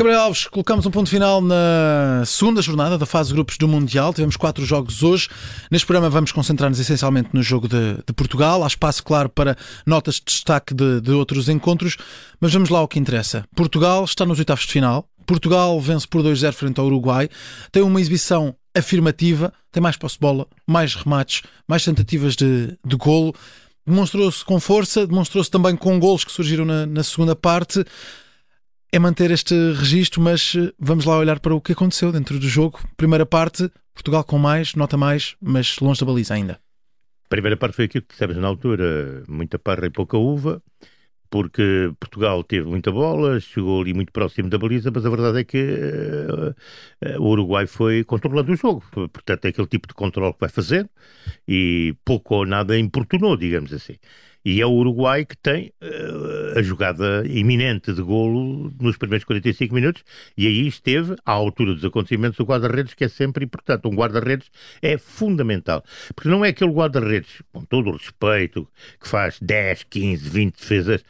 Gabriel Alves, colocamos um ponto final na segunda jornada da fase de grupos do Mundial. Tivemos quatro jogos hoje. Neste programa vamos concentrar-nos essencialmente no jogo de, de, Portugal. Há espaço, claro, para notas de destaque de, de outros encontros, mas vamos lá ao que interessa. Portugal está nos oitavos de final. Portugal vence por 2-0 frente ao Uruguai. Tem uma exibição afirmativa, tem mais posse-bola, mais remates, mais tentativas de, de golo. Demonstrou-se com força, demonstrou-se também com golos que surgiram na, na segunda parte é manter este registro, mas eh, vamos lá olhar para o que aconteceu dentro do jogo. Primeira parte, Portugal com mais, nota mais, mas longe da baliza ainda. Primeira parte foi aquilo que dissemos na altura, muita parra e pouca uva, porque Portugal teve muita bola, chegou ali muito próximo da baliza, mas a verdade é que uh, uh, o Uruguai foi controlando o jogo. Portanto, é aquele tipo de controle que vai fazendo e pouco ou nada importunou, digamos assim. E é o Uruguai que tem uh, a jogada iminente de golo nos primeiros 45 minutos, e aí esteve à altura dos acontecimentos o guarda-redes, que é sempre importante. Um guarda-redes é fundamental, porque não é aquele guarda-redes, com todo o respeito, que faz 10, 15, 20 defesas.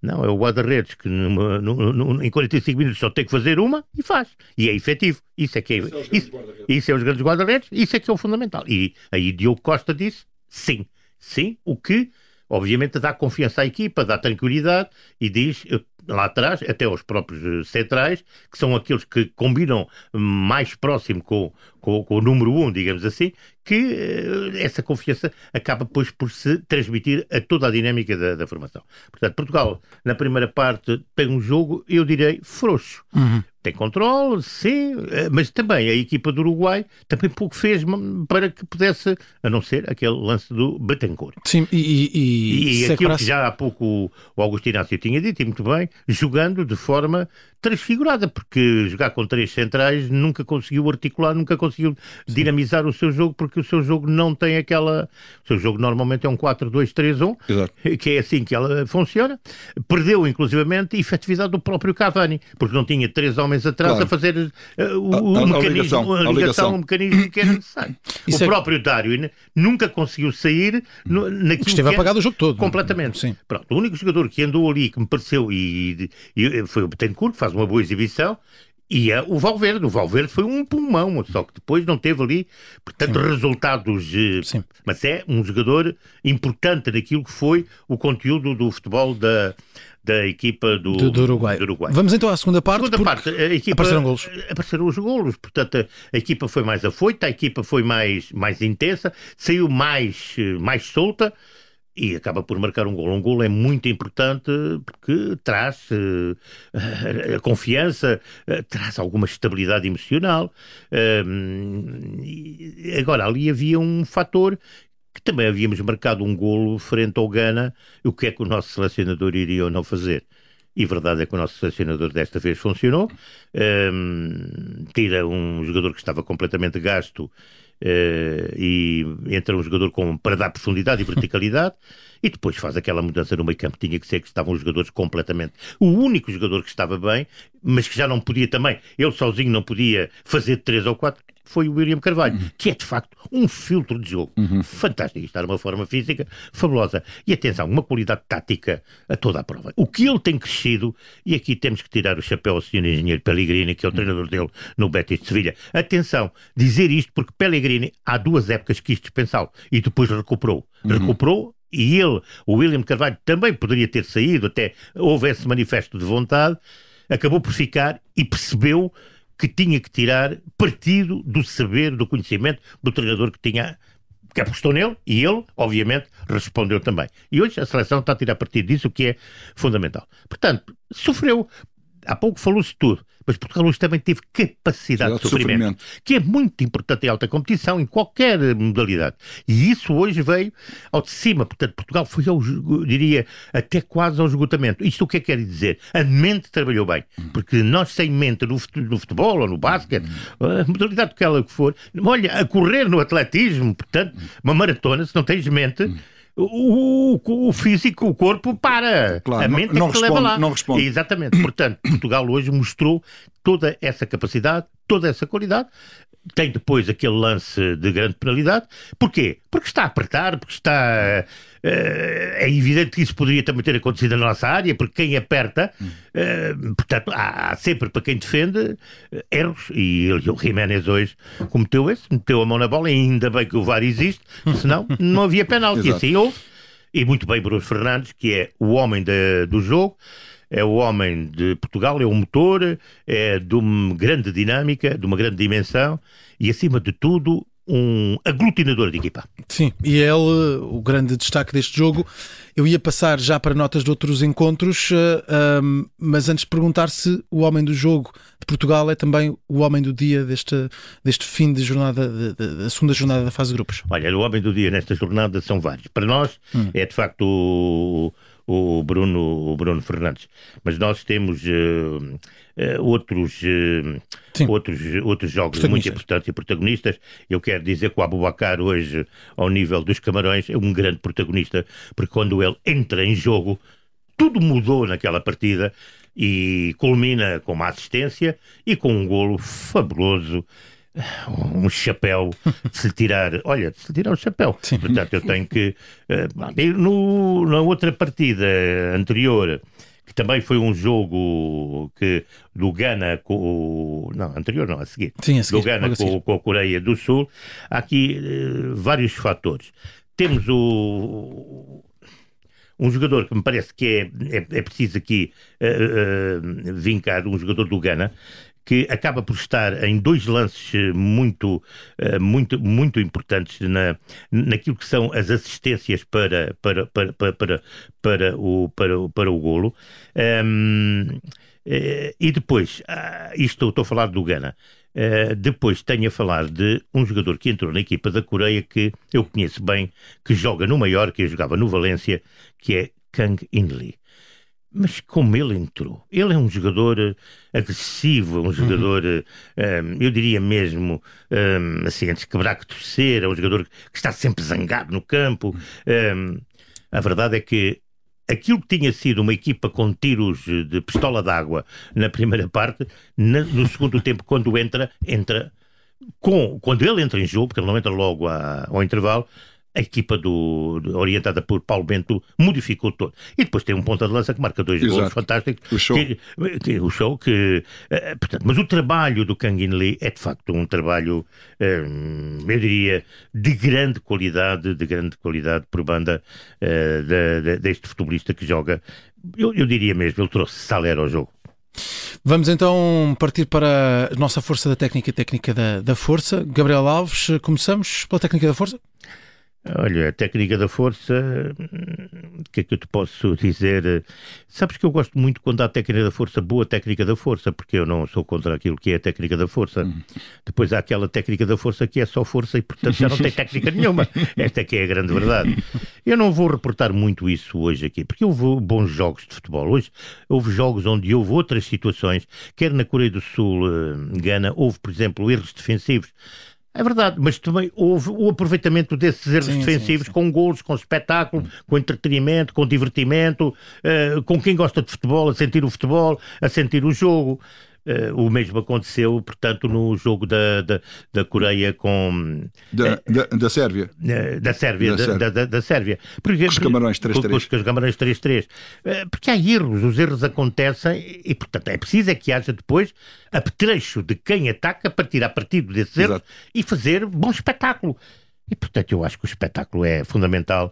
Não, é o guarda-redes que numa, numa, em 45 minutos só tem que fazer uma e faz. E é efetivo. Isso é que é, isso, isso é os grandes guarda-redes, isso é que é o fundamental. E aí Diogo Costa disse sim. Sim, o que obviamente dá confiança à equipa, dá tranquilidade e diz, lá atrás, até aos próprios eh, centrais, que são aqueles que combinam mais próximo com, com, com o número um, digamos assim, que uh, essa confiança acaba depois por se transmitir a toda a dinâmica da, da, formação. Portanto, Portugal, na primeira parte, tem um jogo, eu direi, frouxo. Uhum. Tem controle, sim, eh, mas também a equipa do Uruguai também pouco fez para que pudesse, a não ser aquele lance do Betancourt. Sim, e, e, e aquilo que já há pouco o Augusto Inácio tinha dito, e muito bem, jogando de forma transfigurada, porque jogar com três centrais nunca conseguiu articular, nunca conseguiu dinamizar o seu jogo, porque o seu jogo não tem aquela. O seu jogo normalmente é um 4-2-3-1, que é assim que ela funciona. Perdeu, inclusivamente, a efetividade do próprio Cavani, porque não tinha três homens atrás claro. a fazer uh, o, a, a, mecanismo, a ligação, a ligação, o mecanismo que era necessário. Isso o é... próprio Darwin nunca conseguiu sair no, naquilo Esteve que apagado o jogo todo. Completamente. Sim. Pronto, o único jogador que andou ali, que me pareceu, e, e foi o Betancourt, que faz uma boa exibição, e é o Valverde. O Valverde foi um pulmão, só que depois não teve ali, portanto, Sim. resultados. Eh, Sim. Mas é um jogador importante naquilo que foi o conteúdo do futebol da, da equipa do, do, do, Uruguai. do, Uruguai. Vamos então à segunda parte. Segunda parte, a equipa, apareceram golos. Apareceram os golos, portanto, a, a, equipa foi mais afoita, a equipa foi mais, mais intensa, saiu mais, eh, mais solta e acaba por marcar um gol. Um gol é muito importante porque traz uh, a confiança, uh, traz alguma estabilidade emocional. Uh, agora, ali havia um fator que também havíamos marcado um golo frente ao Ghana, o que é que o nosso selecionador iria ou não fazer? E verdade é que o nosso selecionador desta vez funcionou. Um, tira um jogador que estava completamente gasto e entra um jogador com, para dar profundidade e verticalidade e depois faz aquela mudança no meio campo. Tinha que ser que estavam os jogadores completamente. O único jogador que estava bem, mas que já não podia também, ele sozinho não podia fazer três ou quatro, foi o William Carvalho, uhum. que é de facto um filtro de jogo uhum. fantástico. Está numa forma física fabulosa. E atenção, uma qualidade tática a toda a prova. O que ele tem crescido, e aqui temos que tirar o chapéu ao senhor engenheiro Pellegrini, que é o treinador dele no Betis de Sevilha. Atenção, dizer isto porque Pellegrini há duas épocas quis dispensá-lo e depois recuperou. Uhum. Recuperou e ele, o William Carvalho, também poderia ter saído, até houve esse manifesto de vontade, acabou por ficar e percebeu que tinha que tirar partido do saber, do conhecimento do treinador que tinha que apostou nele e ele, obviamente, respondeu também. E hoje a seleção está a tirar partido disso, o que é fundamental. Portanto, sofreu. Há pouco falou-se tudo mas Portugal hoje também teve capacidade de, de sofrimento, sofrimento, que é muito importante em alta competição, em qualquer modalidade. E isso hoje veio ao de cima. Portanto, Portugal foi, ao, diria, até quase ao esgotamento. Isto o que é que quer dizer? A mente trabalhou bem. Porque nós, sem mente no futebol ou no basquete, a modalidade que ela for, olha, a correr no atletismo, portanto, uma maratona, se não tens mente o, o, físico, o corpo para. Claro, a mente não, é que responde, leva lá. Não responde. Exatamente. Portanto, Portugal hoje mostrou toda essa capacidade, toda essa qualidade. Tem depois aquele lance de grande penalidade. Porquê? Porque está a apertar, porque está. Uh, é evidente que isso poderia também ter acontecido na nossa área, porque quem aperta, uh, portanto, há, sempre para quem defende uh, erros. E, ele, o Jiménez hoje cometeu esse, meteu a mão na bola, e ainda bem que o VAR existe, senão não havia penalti. e assim houve. E muito bem, Bruno Fernandes, que é o homem de, do jogo é o homem de Portugal, é o motor, é de uma grande dinâmica, de uma grande dimensão e, acima de tudo, um aglutinador de equipa. Sim, e ele, o grande destaque deste jogo. Eu ia passar já para notas de outros encontros, uh, mas antes de perguntar se o homem do jogo de Portugal é também o homem do dia deste, deste fim de jornada, da segunda jornada da fase de grupos. Olha, o homem do dia nesta jornada são vários. Para nós hum. é de facto o o Bruno, o Bruno Fernandes. Mas nós temos uh, uh, outros, uh, outros, outros jogos muito importantes e protagonistas. Eu quero dizer que o Abubacar hoje, ao nível dos Camarões, é um grande protagonista, porque quando ele entra em jogo, tudo mudou naquela partida e culmina com uma assistência e com um golo fabuloso um chapéu de se tirar, olha, de se tirar o chapéu. Sim. Portanto, eu tenho que. Uh, no, na outra partida anterior, que também foi um jogo que do Ghana com o. Não, anterior não, a seguir. Sim, a seguir do Ghana com, com, a Coreia do Sul, há aqui uh, vários fatores. Temos o. Um jogador que me parece que é, é, é preciso aqui uh, uh, vincar, um jogador do Ghana, que acaba por estar em dois lances eh, muito, eh, muito, muito importantes na, naquilo que são as assistências para, para, para, para, para, para, o, para, para o golo. Um, eh, e depois, ah, isto estou a falar do Ghana. Uh, depois tenho a falar de um jogador que entrou na equipa da Coreia que eu conheço bem, que joga no Mallorca e jogava no Valência, que é Kang In Lee. Mas como ele entrou? Ele é um jogador eh, agressivo, um jogador, uhum. um, eh, eu diria mesmo, um, assim, antes de quebrar que torcer, é um jogador que está sempre zangado no campo. Um, a verdade é que aquilo que tinha sido uma equipa com tiros de pistola d'água na primeira parte, na, no segundo tempo, quando entra, entra com, quando ele entra em jogo, porque ele não entra logo a, ao intervalo, a equipa do, orientada por Paulo Bento modificou todo. E depois tem um ponta de lança que marca dois Exato. gols fantásticos. O show. Que, que, o show que. Uh, portanto, mas o trabalho do Kang In Lee é de facto um trabalho, uh, eu diria, de grande qualidade, de grande qualidade por banda uh, de, de, deste futebolista que joga. Eu, eu diria mesmo, ele trouxe Saler ao jogo. Vamos então partir para a nossa força da técnica e técnica da, da força. Gabriel Alves, começamos pela técnica da força? Olha, a técnica da força, o que é que eu te posso dizer? Sabes que eu gosto muito quando há técnica da força, boa técnica da força, porque eu não sou contra aquilo que é a técnica da força. Uhum. Depois há aquela técnica da força que é só força e, portanto, já não tem técnica nenhuma. Esta é que é a grande verdade. Eu não vou reportar muito isso hoje aqui, porque houve bons jogos de futebol. Hoje houve jogos onde houve outras situações, quer na Coreia do Sul, eh, Gana, houve, por exemplo, erros defensivos é verdade, mas também houve o aproveitamento desses erros sim, defensivos sim, sim. com golos, com espetáculo, com entretenimento, com divertimento, uh, com quem gosta de futebol, a sentir o futebol, a sentir o jogo. Uh, o mesmo aconteceu, portanto, no jogo da, da, da Coreia com. Da, uh, da, da Sérvia. Uh, da Sérvia. Da, Sérvia. Da, da, Sérvia. Porque, os Camarões 3-3. Com, os Camarões 3-3. porque há erros, os erros acontecem e, portanto, é preciso é que haja depois apetrecho de quem ataca para tirar partido desses erros Exato. e fazer bom espetáculo. E, portanto, eu acho que o espetáculo é fundamental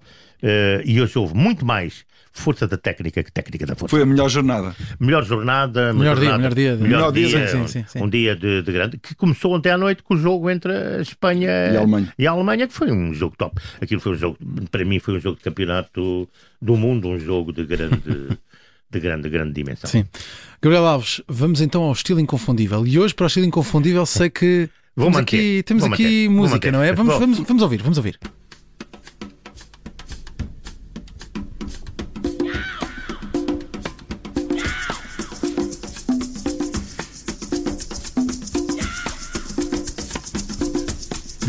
e hoje houve muito mais força da técnica que técnica da força. Foi a melhor jornada. Melhor jornada. Melhor, dia, jornada, melhor dia. Melhor, melhor dia, sim, sim, sim. Um dia de, de, grande, que começou ontem à noite com o jogo entre a Espanha e a Alemanha. E a Alemanha, que foi um jogo top. Aquilo foi um jogo, para mim, foi um jogo de campeonato do mundo, um jogo de grande. de grande, grande dimensão. Sim. Gabriel Alves, vamos então ao estilo inconfundível. E hoje, para o estilo inconfundível, sei que Vou manter. aqui, temos Vou aqui manter. música, não é? Vamos, vamos, vamos ouvir, vamos ouvir.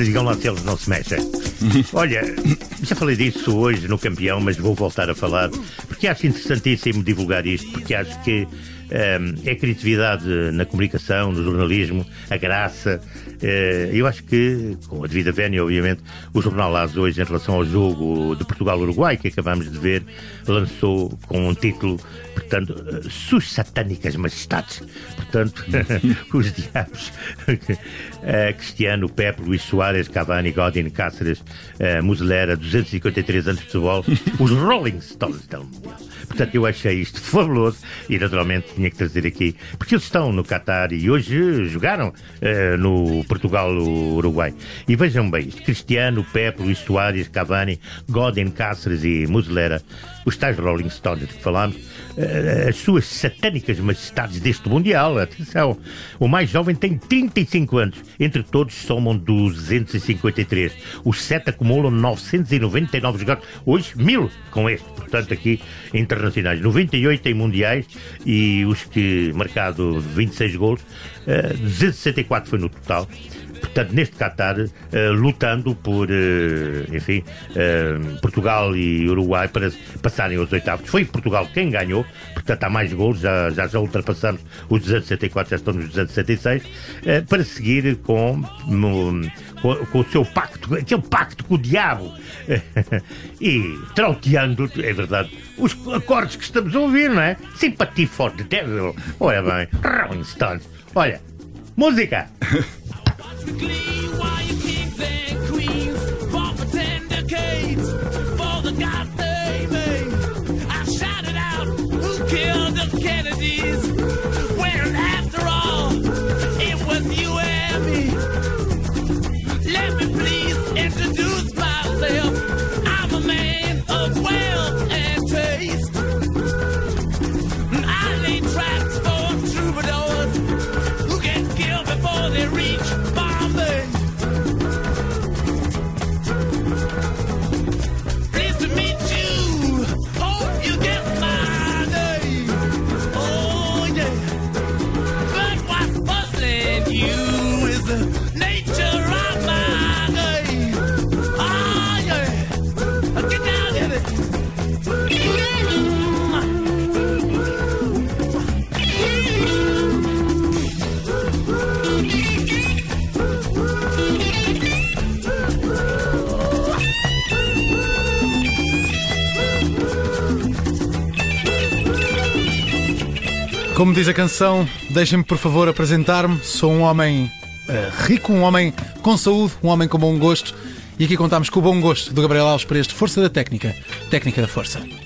digam lá se eles não se mexem. Olha, já falei disso hoje no campeão, mas vou voltar a falar, porque acho interessantíssimo divulgar isto, porque acho que um, é a criatividade na comunicação, no jornalismo, a graça. Uh, eu acho que, com a devida vénia, obviamente, o Jornal AS hoje, em relação ao jogo de Portugal-Uruguai, que acabamos de ver, lançou com um título, portanto, Sus Satânicas Majestades. Portanto, os diabos. uh, Cristiano, Pepe, Luís Soares, Cavani, Godin, Cáceres, uh, Muslera, 253 anos de futebol, os Rolling Stones do Mundial. Portanto, eu achei isto fabuloso e, naturalmente, tinha que trazer aqui, porque eles estão no Qatar e hoje jogaram uh, no Portugal-Uruguai. E vejam bem isto: Cristiano, Pepe, Luís Soares, Cavani, Godin, Cáceres e Muslera, os tais Rolling Stones de que falámos, uh, as suas satânicas majestades deste Mundial. Atenção, o mais jovem tem 35 anos, entre todos somam 253. Os sete acumulam 999 jogadores, hoje mil com este, portanto, aqui internacionais. 98 em mundiais e os que marcado 26 gols, uh, 264 foi no total portanto, neste Qatar, uh, lutando por, uh, enfim, uh, Portugal e Uruguai para passarem aos oitavos. Foi Portugal quem ganhou, portanto, há mais gols, já, já, já ultrapassamos os 264, já estão nos 276, para seguir com, com, com, o seu pacto, aquele pacto com o diabo, e trauteando, é verdade, os acordes que estamos a ouvir, não é? Sympathy for the Devil. Olha bem, Rolling Stones. Olha, música! electrically while you kings and queens fall for tender for the gods they made. I shouted out, who killed the Kennedys? When after all, it was you and me. Let me please enter. Como diz a canção, deixem-me por favor apresentar-me. Sou um homem rico, um homem com saúde, um homem com bom gosto. E aqui contamos com o bom gosto do Gabriel Alves para este Força da Técnica, Técnica da Força.